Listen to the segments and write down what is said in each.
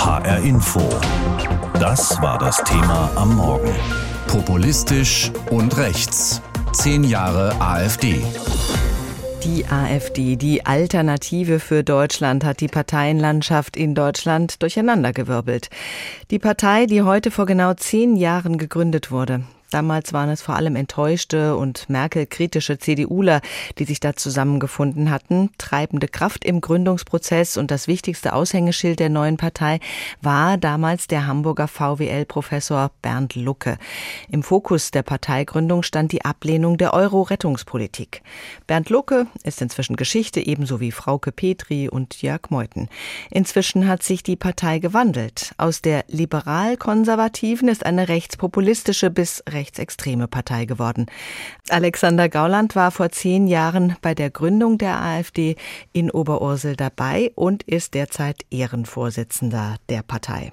HR Info. Das war das Thema am Morgen. Populistisch und rechts. Zehn Jahre AfD. Die AfD, die Alternative für Deutschland, hat die Parteienlandschaft in Deutschland durcheinandergewirbelt. Die Partei, die heute vor genau zehn Jahren gegründet wurde. Damals waren es vor allem enttäuschte und Merkel-kritische CDUler, die sich da zusammengefunden hatten. Treibende Kraft im Gründungsprozess und das wichtigste Aushängeschild der neuen Partei war damals der Hamburger VWL-Professor Bernd Lucke. Im Fokus der Parteigründung stand die Ablehnung der Euro-Rettungspolitik. Bernd Lucke ist inzwischen Geschichte, ebenso wie Frauke Petri und Jörg Meuthen. Inzwischen hat sich die Partei gewandelt. Aus der liberal-konservativen ist eine rechtspopulistische bis rechtsextreme Partei geworden. Alexander Gauland war vor zehn Jahren bei der Gründung der AfD in Oberursel dabei und ist derzeit Ehrenvorsitzender der Partei.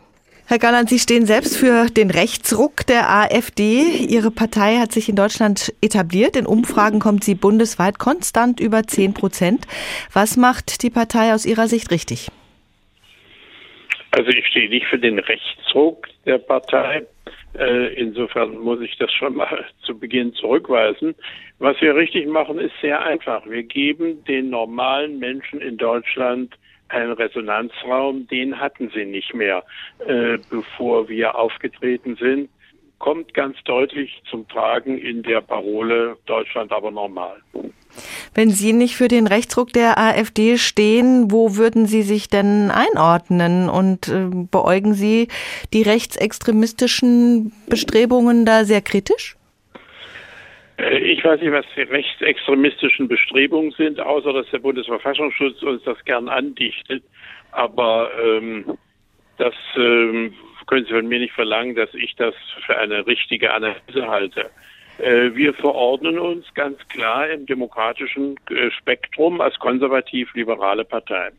Herr Gauland, Sie stehen selbst für den Rechtsruck der AfD. Ihre Partei hat sich in Deutschland etabliert. In Umfragen kommt sie bundesweit konstant über 10 Prozent. Was macht die Partei aus Ihrer Sicht richtig? Also ich stehe nicht für den Rechtsruck der Partei. Äh, insofern muss ich das schon mal zu Beginn zurückweisen. Was wir richtig machen, ist sehr einfach. Wir geben den normalen Menschen in Deutschland einen Resonanzraum, den hatten sie nicht mehr, äh, bevor wir aufgetreten sind kommt ganz deutlich zum Tragen in der Parole Deutschland aber normal. Wenn Sie nicht für den Rechtsruck der AfD stehen, wo würden Sie sich denn einordnen und äh, beäugen Sie die rechtsextremistischen Bestrebungen da sehr kritisch? Äh, ich weiß nicht, was die rechtsextremistischen Bestrebungen sind, außer dass der Bundesverfassungsschutz uns das gern andichtet. Aber ähm, das ähm, können Sie von mir nicht verlangen, dass ich das für eine richtige Analyse halte. Äh, wir verordnen uns ganz klar im demokratischen äh, Spektrum als konservativ-liberale Partei.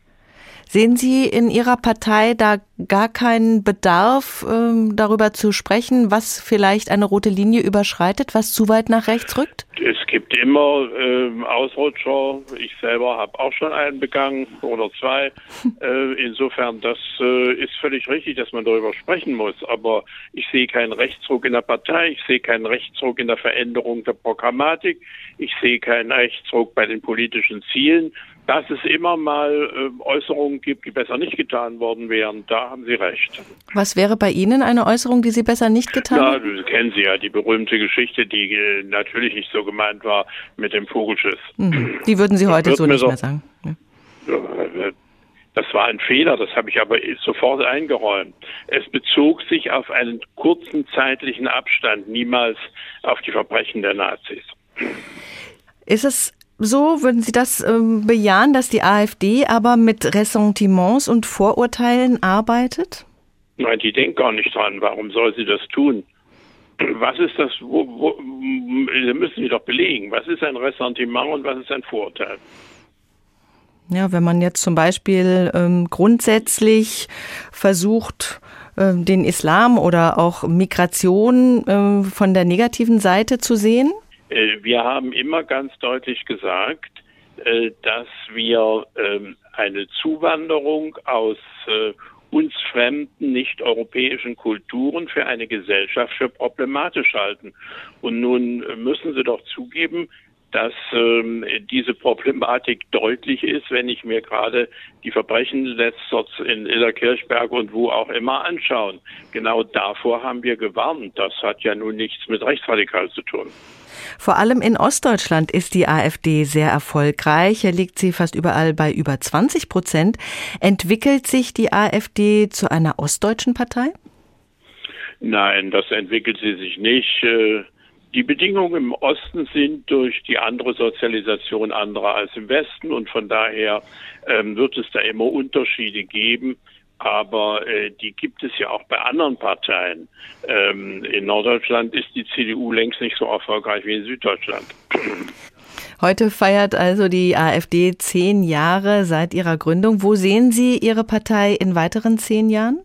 Sehen Sie in Ihrer Partei da gar keinen Bedarf, ähm, darüber zu sprechen, was vielleicht eine rote Linie überschreitet, was zu weit nach rechts rückt? Es gibt immer ähm, Ausrutscher. Ich selber habe auch schon einen begangen oder zwei. äh, insofern, das äh, ist völlig richtig, dass man darüber sprechen muss. Aber ich sehe keinen Rechtsruck in der Partei. Ich sehe keinen Rechtsruck in der Veränderung der Programmatik. Ich sehe keinen Rechtsruck bei den politischen Zielen. Dass es immer mal äh, Äußerungen gibt, die besser nicht getan worden wären, da haben Sie recht. Was wäre bei Ihnen eine Äußerung, die Sie besser nicht getan haben? Ja, kennen Sie ja die berühmte Geschichte, die äh, natürlich nicht so gemeint war mit dem Vogelschiss. Mhm. Die würden Sie heute so nicht mehr sagen. Ja. Äh, das war ein Fehler, das habe ich aber sofort eingeräumt. Es bezog sich auf einen kurzen zeitlichen Abstand, niemals auf die Verbrechen der Nazis. Ist es so, würden Sie das ähm, bejahen, dass die AfD aber mit Ressentiments und Vorurteilen arbeitet? Nein, die denkt gar nicht dran. Warum soll sie das tun? Was ist das? Wo, wo, müssen Sie doch belegen. Was ist ein Ressentiment und was ist ein Vorurteil? Ja, wenn man jetzt zum Beispiel ähm, grundsätzlich versucht, äh, den Islam oder auch Migration äh, von der negativen Seite zu sehen? Äh, wir haben immer ganz deutlich gesagt, äh, dass wir ähm, eine Zuwanderung aus äh, uns fremden, nicht-europäischen Kulturen für eine Gesellschaft für problematisch halten. Und nun müssen Sie doch zugeben, dass ähm, diese Problematik deutlich ist, wenn ich mir gerade die Verbrechen letzter in Illerkirchberg und wo auch immer anschauen. Genau davor haben wir gewarnt. Das hat ja nun nichts mit rechtsradikal zu tun. Vor allem in Ostdeutschland ist die AfD sehr erfolgreich. Hier liegt sie fast überall bei über 20 Prozent. Entwickelt sich die AfD zu einer ostdeutschen Partei? Nein, das entwickelt sie sich nicht. Äh, die Bedingungen im Osten sind durch die andere Sozialisation anderer als im Westen und von daher ähm, wird es da immer Unterschiede geben. Aber äh, die gibt es ja auch bei anderen Parteien. Ähm, in Norddeutschland ist die CDU längst nicht so erfolgreich wie in Süddeutschland. Heute feiert also die AfD zehn Jahre seit ihrer Gründung. Wo sehen Sie Ihre Partei in weiteren zehn Jahren?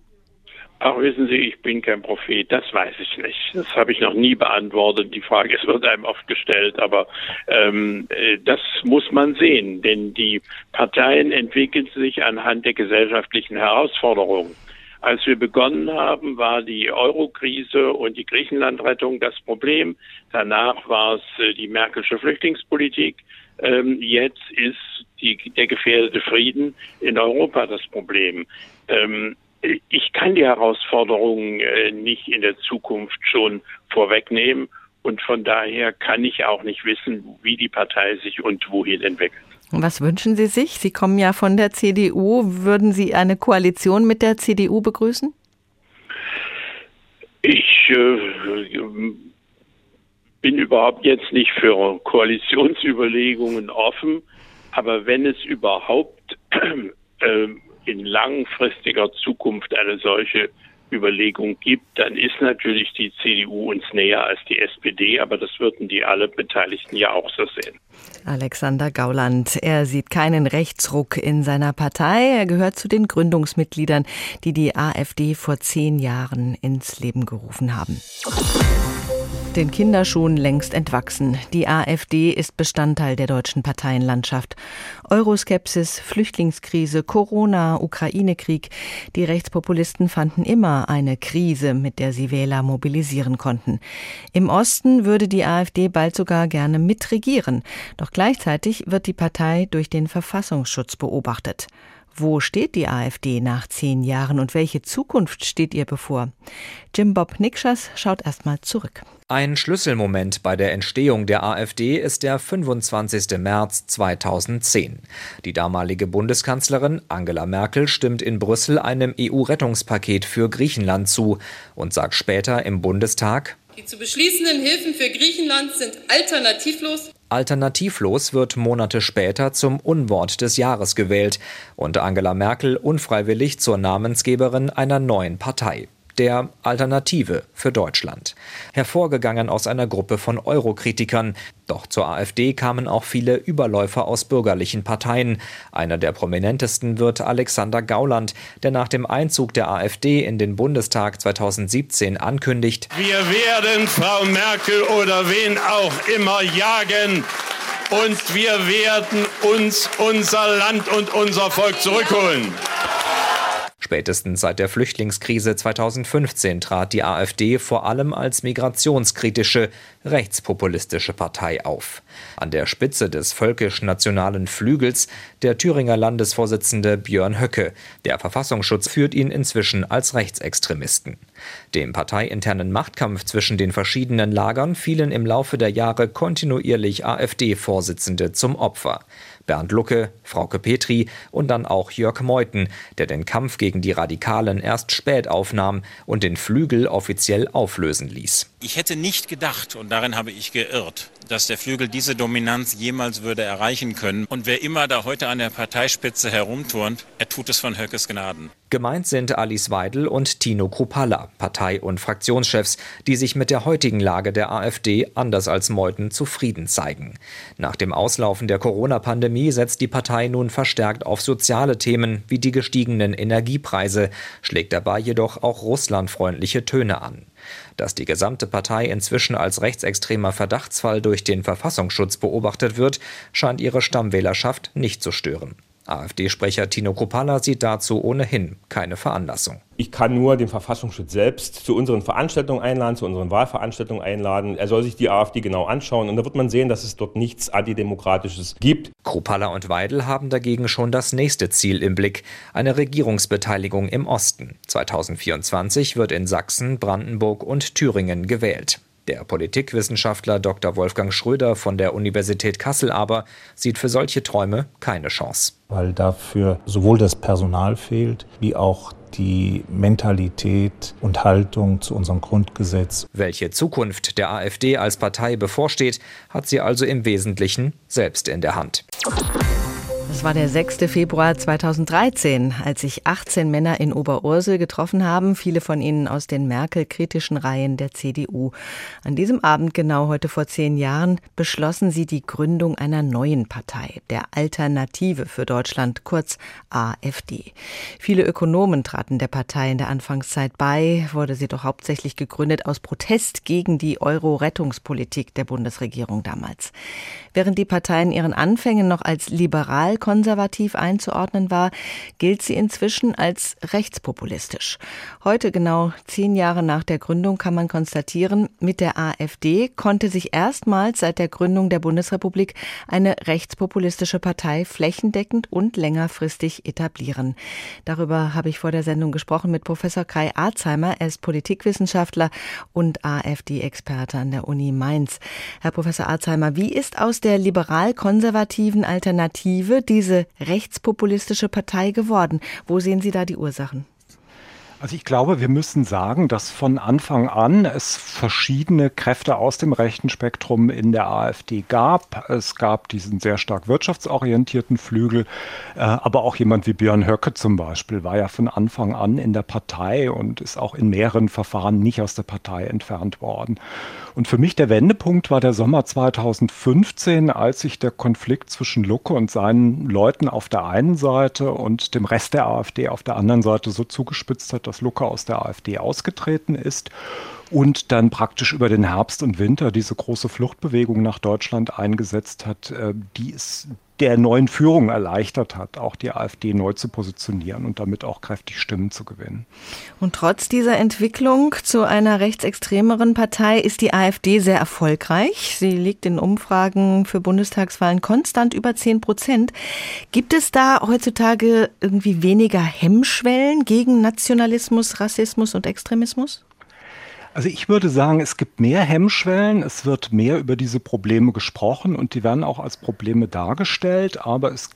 Ach, wissen Sie, ich bin kein Prophet, das weiß ich nicht. Das habe ich noch nie beantwortet. Die Frage es wird einem oft gestellt, aber ähm, äh, das muss man sehen, denn die Parteien entwickeln sich anhand der gesellschaftlichen Herausforderungen. Als wir begonnen haben, war die Euro-Krise und die Griechenland-Rettung das Problem. Danach war es äh, die Merkelsche Flüchtlingspolitik. Ähm, jetzt ist die, der gefährdete Frieden in Europa das Problem. Ähm, ich kann die Herausforderungen äh, nicht in der Zukunft schon vorwegnehmen und von daher kann ich auch nicht wissen, wie die Partei sich und wohin entwickelt. Was wünschen Sie sich? Sie kommen ja von der CDU. Würden Sie eine Koalition mit der CDU begrüßen? Ich äh, bin überhaupt jetzt nicht für Koalitionsüberlegungen offen, aber wenn es überhaupt äh, in langfristiger Zukunft eine solche Überlegung gibt, dann ist natürlich die CDU uns näher als die SPD, aber das würden die alle Beteiligten ja auch so sehen. Alexander Gauland, er sieht keinen Rechtsruck in seiner Partei. Er gehört zu den Gründungsmitgliedern, die die AfD vor zehn Jahren ins Leben gerufen haben den Kinderschuhen längst entwachsen. Die AfD ist Bestandteil der deutschen Parteienlandschaft. Euroskepsis, Flüchtlingskrise, Corona, Ukraine-Krieg. Die Rechtspopulisten fanden immer eine Krise, mit der sie Wähler mobilisieren konnten. Im Osten würde die AfD bald sogar gerne mitregieren. Doch gleichzeitig wird die Partei durch den Verfassungsschutz beobachtet. Wo steht die AfD nach zehn Jahren und welche Zukunft steht ihr bevor? Jim Bob Nikschas schaut erstmal zurück. Ein Schlüsselmoment bei der Entstehung der AfD ist der 25. März 2010. Die damalige Bundeskanzlerin Angela Merkel stimmt in Brüssel einem EU-Rettungspaket für Griechenland zu und sagt später im Bundestag, die zu beschließenden Hilfen für Griechenland sind alternativlos. Alternativlos wird Monate später zum Unwort des Jahres gewählt und Angela Merkel unfreiwillig zur Namensgeberin einer neuen Partei der Alternative für Deutschland. Hervorgegangen aus einer Gruppe von Eurokritikern. Doch zur AfD kamen auch viele Überläufer aus bürgerlichen Parteien. Einer der prominentesten wird Alexander Gauland, der nach dem Einzug der AfD in den Bundestag 2017 ankündigt, Wir werden Frau Merkel oder wen auch immer jagen und wir werden uns unser Land und unser Volk zurückholen. Spätestens seit der Flüchtlingskrise 2015 trat die AfD vor allem als migrationskritische, rechtspopulistische Partei auf. An der Spitze des völkisch-nationalen Flügels der Thüringer Landesvorsitzende Björn Höcke. Der Verfassungsschutz führt ihn inzwischen als Rechtsextremisten. Dem parteiinternen Machtkampf zwischen den verschiedenen Lagern fielen im Laufe der Jahre kontinuierlich AfD-Vorsitzende zum Opfer. Bernd Lucke, Frauke Petri und dann auch Jörg Meuthen, der den Kampf gegen die Radikalen erst spät aufnahm und den Flügel offiziell auflösen ließ. Ich hätte nicht gedacht, und darin habe ich geirrt, dass der Flügel diese Dominanz jemals würde erreichen können. Und wer immer da heute an der Parteispitze herumturnt, er tut es von Höckes Gnaden. Gemeint sind Alice Weidel und Tino Kruppalla, Partei- und Fraktionschefs, die sich mit der heutigen Lage der AfD anders als Meuthen zufrieden zeigen. Nach dem Auslaufen der Corona-Pandemie setzt die Partei nun verstärkt auf soziale Themen wie die gestiegenen Energiepreise, schlägt dabei jedoch auch russlandfreundliche Töne an. Dass die gesamte Partei inzwischen als rechtsextremer Verdachtsfall durch den Verfassungsschutz beobachtet wird, scheint ihre Stammwählerschaft nicht zu stören. AfD-Sprecher Tino Kropala sieht dazu ohnehin keine Veranlassung. Ich kann nur den Verfassungsschutz selbst zu unseren Veranstaltungen einladen, zu unseren Wahlveranstaltungen einladen. Er soll sich die AfD genau anschauen und da wird man sehen, dass es dort nichts Antidemokratisches gibt. Kropala und Weidel haben dagegen schon das nächste Ziel im Blick, eine Regierungsbeteiligung im Osten. 2024 wird in Sachsen, Brandenburg und Thüringen gewählt. Der Politikwissenschaftler Dr. Wolfgang Schröder von der Universität Kassel aber sieht für solche Träume keine Chance. Weil dafür sowohl das Personal fehlt, wie auch die Mentalität und Haltung zu unserem Grundgesetz. Welche Zukunft der AfD als Partei bevorsteht, hat sie also im Wesentlichen selbst in der Hand. Es war der 6. Februar 2013, als sich 18 Männer in Oberursel getroffen haben, viele von ihnen aus den Merkel-kritischen Reihen der CDU. An diesem Abend, genau heute vor zehn Jahren, beschlossen sie die Gründung einer neuen Partei, der Alternative für Deutschland, kurz AfD. Viele Ökonomen traten der Partei in der Anfangszeit bei, wurde sie doch hauptsächlich gegründet aus Protest gegen die Euro-Rettungspolitik der Bundesregierung damals. Während die Partei in ihren Anfängen noch als liberal liberal-konservativ einzuordnen war, gilt sie inzwischen als rechtspopulistisch. Heute, genau zehn Jahre nach der Gründung, kann man konstatieren, mit der AfD konnte sich erstmals seit der Gründung der Bundesrepublik eine rechtspopulistische Partei flächendeckend und längerfristig etablieren. Darüber habe ich vor der Sendung gesprochen mit Professor Kai Arzheimer. Er ist Politikwissenschaftler und AfD-Experte an der Uni Mainz. Herr Professor Arzheimer, wie ist aus der liberal-konservativen Alternative diese rechtspopulistische Partei geworden? Wo sehen Sie da die Ursachen? Also ich glaube, wir müssen sagen, dass von Anfang an es verschiedene Kräfte aus dem rechten Spektrum in der AfD gab. Es gab diesen sehr stark wirtschaftsorientierten Flügel, äh, aber auch jemand wie Björn Höcke zum Beispiel war ja von Anfang an in der Partei und ist auch in mehreren Verfahren nicht aus der Partei entfernt worden. Und für mich der Wendepunkt war der Sommer 2015, als sich der Konflikt zwischen Lucke und seinen Leuten auf der einen Seite und dem Rest der AfD auf der anderen Seite so zugespitzt hat, dass Lucke aus der AfD ausgetreten ist und dann praktisch über den Herbst und Winter diese große Fluchtbewegung nach Deutschland eingesetzt hat, äh, die es der neuen Führung erleichtert hat, auch die AfD neu zu positionieren und damit auch kräftig Stimmen zu gewinnen. Und trotz dieser Entwicklung zu einer rechtsextremeren Partei ist die AfD sehr erfolgreich. Sie liegt in Umfragen für Bundestagswahlen konstant über 10 Prozent. Gibt es da heutzutage irgendwie weniger Hemmschwellen gegen Nationalismus, Rassismus und Extremismus? Also ich würde sagen, es gibt mehr Hemmschwellen, es wird mehr über diese Probleme gesprochen und die werden auch als Probleme dargestellt, aber es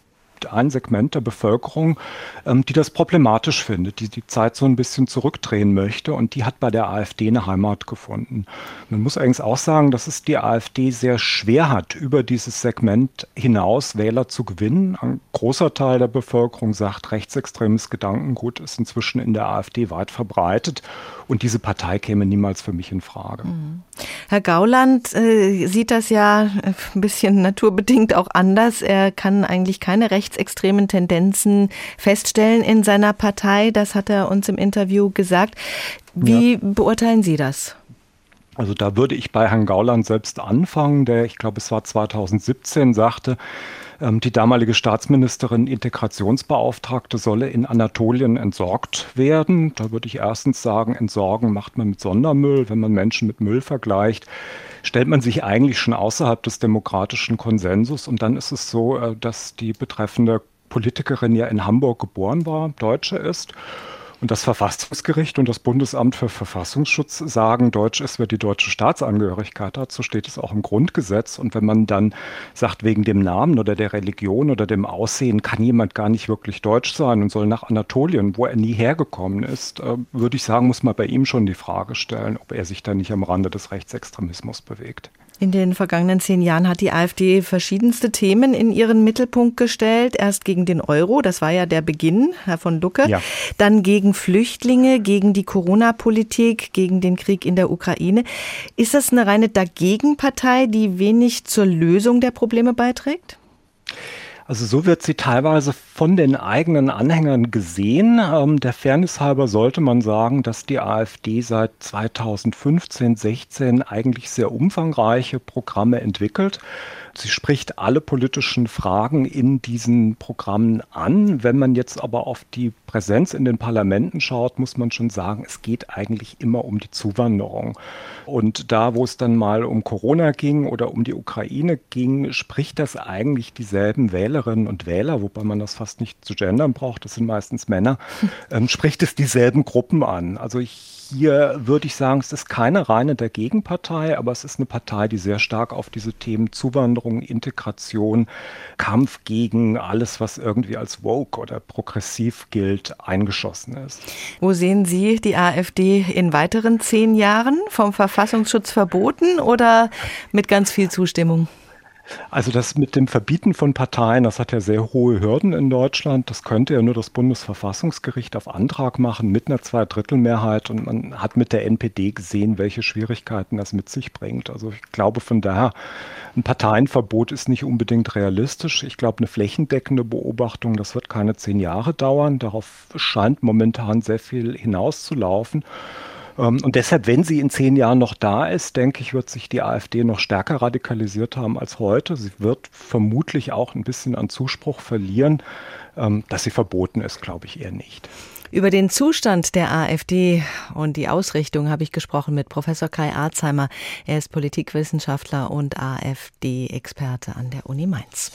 ein Segment der Bevölkerung, ähm, die das problematisch findet, die die Zeit so ein bisschen zurückdrehen möchte und die hat bei der AfD eine Heimat gefunden. Man muss allerdings auch sagen, dass es die AfD sehr schwer hat, über dieses Segment hinaus Wähler zu gewinnen. Ein großer Teil der Bevölkerung sagt, rechtsextremes Gedankengut ist inzwischen in der AfD weit verbreitet und diese Partei käme niemals für mich in Frage. Mhm. Herr Gauland äh, sieht das ja ein bisschen naturbedingt auch anders. Er kann eigentlich keine rechtsextremen Tendenzen feststellen in seiner Partei. Das hat er uns im Interview gesagt. Wie ja. beurteilen Sie das? Also da würde ich bei Herrn Gauland selbst anfangen, der, ich glaube, es war 2017, sagte, ähm, die damalige Staatsministerin Integrationsbeauftragte solle in Anatolien entsorgt werden. Da würde ich erstens sagen, entsorgen macht man mit Sondermüll. Wenn man Menschen mit Müll vergleicht, stellt man sich eigentlich schon außerhalb des demokratischen Konsensus. Und dann ist es so, äh, dass die betreffende Politikerin ja in Hamburg geboren war, Deutsche ist und das Verfassungsgericht und das Bundesamt für Verfassungsschutz sagen, Deutsch ist, wer die deutsche Staatsangehörigkeit hat. So steht es auch im Grundgesetz. Und wenn man dann sagt, wegen dem Namen oder der Religion oder dem Aussehen kann jemand gar nicht wirklich deutsch sein und soll nach Anatolien, wo er nie hergekommen ist, äh, würde ich sagen, muss man bei ihm schon die Frage stellen, ob er sich da nicht am Rande des Rechtsextremismus bewegt. In den vergangenen zehn Jahren hat die AfD verschiedenste Themen in ihren Mittelpunkt gestellt. Erst gegen den Euro, das war ja der Beginn, Herr von Lucke. Ja. Dann gegen Flüchtlinge, gegen die Corona-Politik, gegen den Krieg in der Ukraine. Ist das eine reine Dagegenpartei, die wenig zur Lösung der Probleme beiträgt? Also so wird sie teilweise von den eigenen Anhängern gesehen. Ähm, der Fairness halber sollte man sagen, dass die AfD seit 2015, 16 eigentlich sehr umfangreiche Programme entwickelt. Sie spricht alle politischen Fragen in diesen Programmen an. Wenn man jetzt aber auf die Präsenz in den Parlamenten schaut, muss man schon sagen, es geht eigentlich immer um die Zuwanderung. Und da, wo es dann mal um Corona ging oder um die Ukraine ging, spricht das eigentlich dieselben Wählerinnen und Wähler, wobei man das fast nicht zu gendern braucht, das sind meistens Männer, ähm, spricht es dieselben Gruppen an. Also ich hier würde ich sagen, es ist keine reine der Gegenpartei, aber es ist eine Partei, die sehr stark auf diese Themen Zuwanderung, Integration, Kampf gegen alles, was irgendwie als woke oder progressiv gilt, eingeschossen ist. Wo sehen Sie die AfD in weiteren zehn Jahren? Vom Verfassungsschutz verboten oder mit ganz viel Zustimmung? Also das mit dem Verbieten von Parteien, das hat ja sehr hohe Hürden in Deutschland. Das könnte ja nur das Bundesverfassungsgericht auf Antrag machen mit einer Zweidrittelmehrheit. Und man hat mit der NPD gesehen, welche Schwierigkeiten das mit sich bringt. Also ich glaube von daher, ein Parteienverbot ist nicht unbedingt realistisch. Ich glaube, eine flächendeckende Beobachtung, das wird keine zehn Jahre dauern. Darauf scheint momentan sehr viel hinauszulaufen. Ähm, und deshalb, wenn sie in zehn Jahren noch da ist, denke ich, wird sich die AfD noch stärker radikalisiert haben als heute. Sie wird vermutlich auch ein bisschen an Zuspruch verlieren. Ähm, dass sie verboten ist, glaube ich eher nicht. Über den Zustand der AfD und die Ausrichtung habe ich gesprochen mit Professor Kai Arzheimer. Er ist Politikwissenschaftler und AfD-Experte an der Uni Mainz.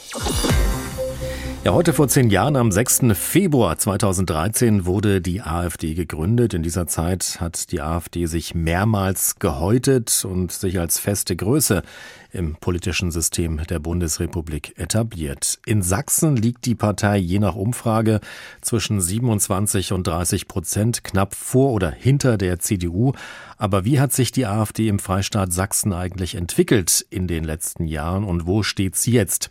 Ja, heute vor zehn Jahren, am 6. Februar 2013, wurde die AfD gegründet. In dieser Zeit hat die AfD sich mehrmals gehäutet und sich als feste Größe im politischen System der Bundesrepublik etabliert. In Sachsen liegt die Partei je nach Umfrage zwischen 27 und 30 Prozent, knapp vor oder hinter der CDU. Aber wie hat sich die AfD im Freistaat Sachsen eigentlich entwickelt in den letzten Jahren und wo steht sie jetzt?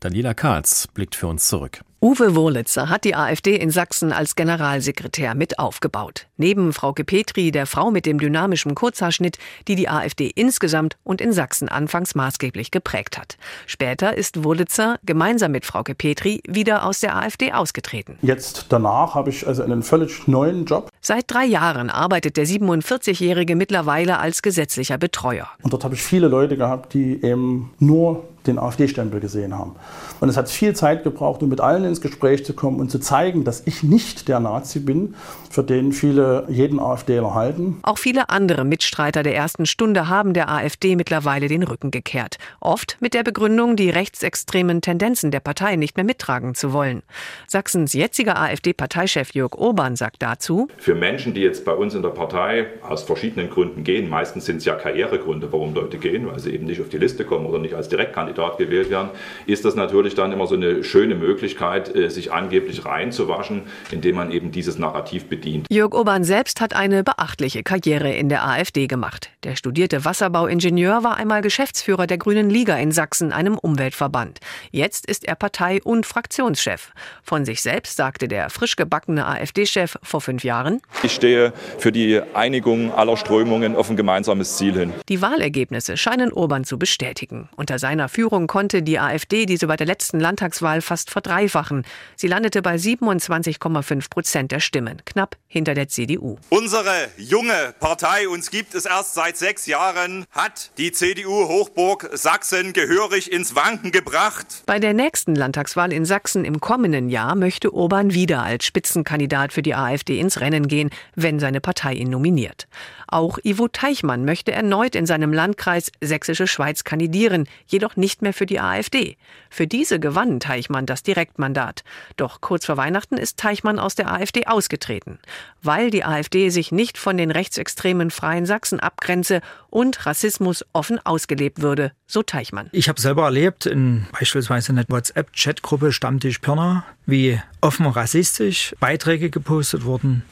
Daniela Karls blickt für uns zurück. Uwe Wurlitzer hat die AfD in Sachsen als Generalsekretär mit aufgebaut. Neben Frauke Petri, der Frau mit dem dynamischen Kurzhaarschnitt, die die AfD insgesamt und in Sachsen anfangs maßgeblich geprägt hat. Später ist Wurlitzer gemeinsam mit Frauke Petri wieder aus der AfD ausgetreten. Jetzt danach habe ich also einen völlig neuen Job. Seit drei Jahren arbeitet der 47-Jährige mittlerweile als gesetzlicher Betreuer. Und dort habe ich viele Leute gehabt, die eben nur den AfD-Stempel gesehen haben. Und es hat viel Zeit gebraucht, um mit allen ins Gespräch zu kommen und zu zeigen, dass ich nicht der Nazi bin, für den viele jeden AfDler halten. Auch viele andere Mitstreiter der ersten Stunde haben der AfD mittlerweile den Rücken gekehrt. Oft mit der Begründung, die rechtsextremen Tendenzen der Partei nicht mehr mittragen zu wollen. Sachsens jetziger AfD-Parteichef Jörg Urban sagt dazu, Für Menschen, die jetzt bei uns in der Partei aus verschiedenen Gründen gehen, meistens sind es ja Karrieregründe, warum Leute gehen, weil sie eben nicht auf die Liste kommen oder nicht als Direktkandidat gewählt werden, ist das natürlich dann immer so eine schöne Möglichkeit, äh, sich angeblich reinzuwaschen, indem man eben dieses Narrativ bedient. Jörg Urban selbst hat eine beachtliche Karriere in der AfD gemacht. Der studierte Wasserbauingenieur war einmal Geschäftsführer der Grünen Liga in Sachsen, einem Umweltverband. Jetzt ist er Partei- und Fraktionschef. Von sich selbst sagte der frisch gebackene AfD-Chef vor fünf Jahren, ich stehe für die Einigung aller Strömungen auf ein gemeinsames Ziel hin. Die Wahlergebnisse scheinen Urban zu bestätigen. Unter seiner Führung konnte die AfD diese bei der letzten Landtagswahl fast verdreifachen. Sie landete bei 27,5 Prozent der Stimmen, knapp hinter der CDU. Unsere junge Partei, uns gibt es erst seit sechs Jahren, hat die CDU-Hochburg Sachsen gehörig ins Wanken gebracht. Bei der nächsten Landtagswahl in Sachsen im kommenden Jahr möchte Urban wieder als Spitzenkandidat für die AfD ins Rennen gehen, wenn seine Partei ihn nominiert. Auch Ivo Teichmann möchte erneut in seinem Landkreis Sächsische Schweiz kandidieren, jedoch nicht mehr für die AfD. Für diese gewann Teichmann das Direktmandat. Doch kurz vor Weihnachten ist Teichmann aus der AfD ausgetreten, weil die AfD sich nicht von den rechtsextremen Freien Sachsen abgrenze und Rassismus offen ausgelebt würde, so Teichmann. Ich habe selber erlebt, in beispielsweise einer WhatsApp-Chatgruppe Stammtisch Pirna, wie offen rassistisch Beiträge gepostet wurden.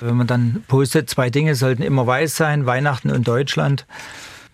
Wenn man dann postet, zwei Dinge sollten immer weiß sein, Weihnachten und Deutschland.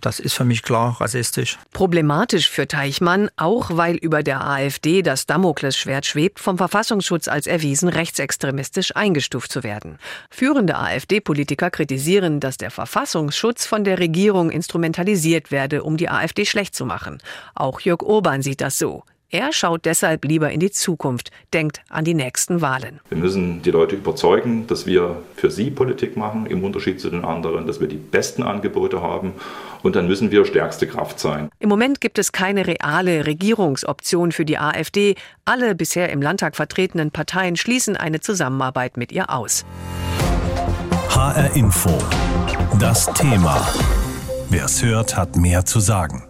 Das ist für mich klar rassistisch. Problematisch für Teichmann, auch weil über der AfD das Damoklesschwert schwebt, vom Verfassungsschutz als erwiesen rechtsextremistisch eingestuft zu werden. Führende AfD-Politiker kritisieren, dass der Verfassungsschutz von der Regierung instrumentalisiert werde, um die AfD schlecht zu machen. Auch Jörg Urban sieht das so. Er schaut deshalb lieber in die Zukunft, denkt an die nächsten Wahlen. Wir müssen die Leute überzeugen, dass wir für sie Politik machen, im Unterschied zu den anderen, dass wir die besten Angebote haben und dann müssen wir stärkste Kraft sein. Im Moment gibt es keine reale Regierungsoption für die AfD. Alle bisher im Landtag vertretenen Parteien schließen eine Zusammenarbeit mit ihr aus. HR Info. Das Thema. Wer es hört, hat mehr zu sagen.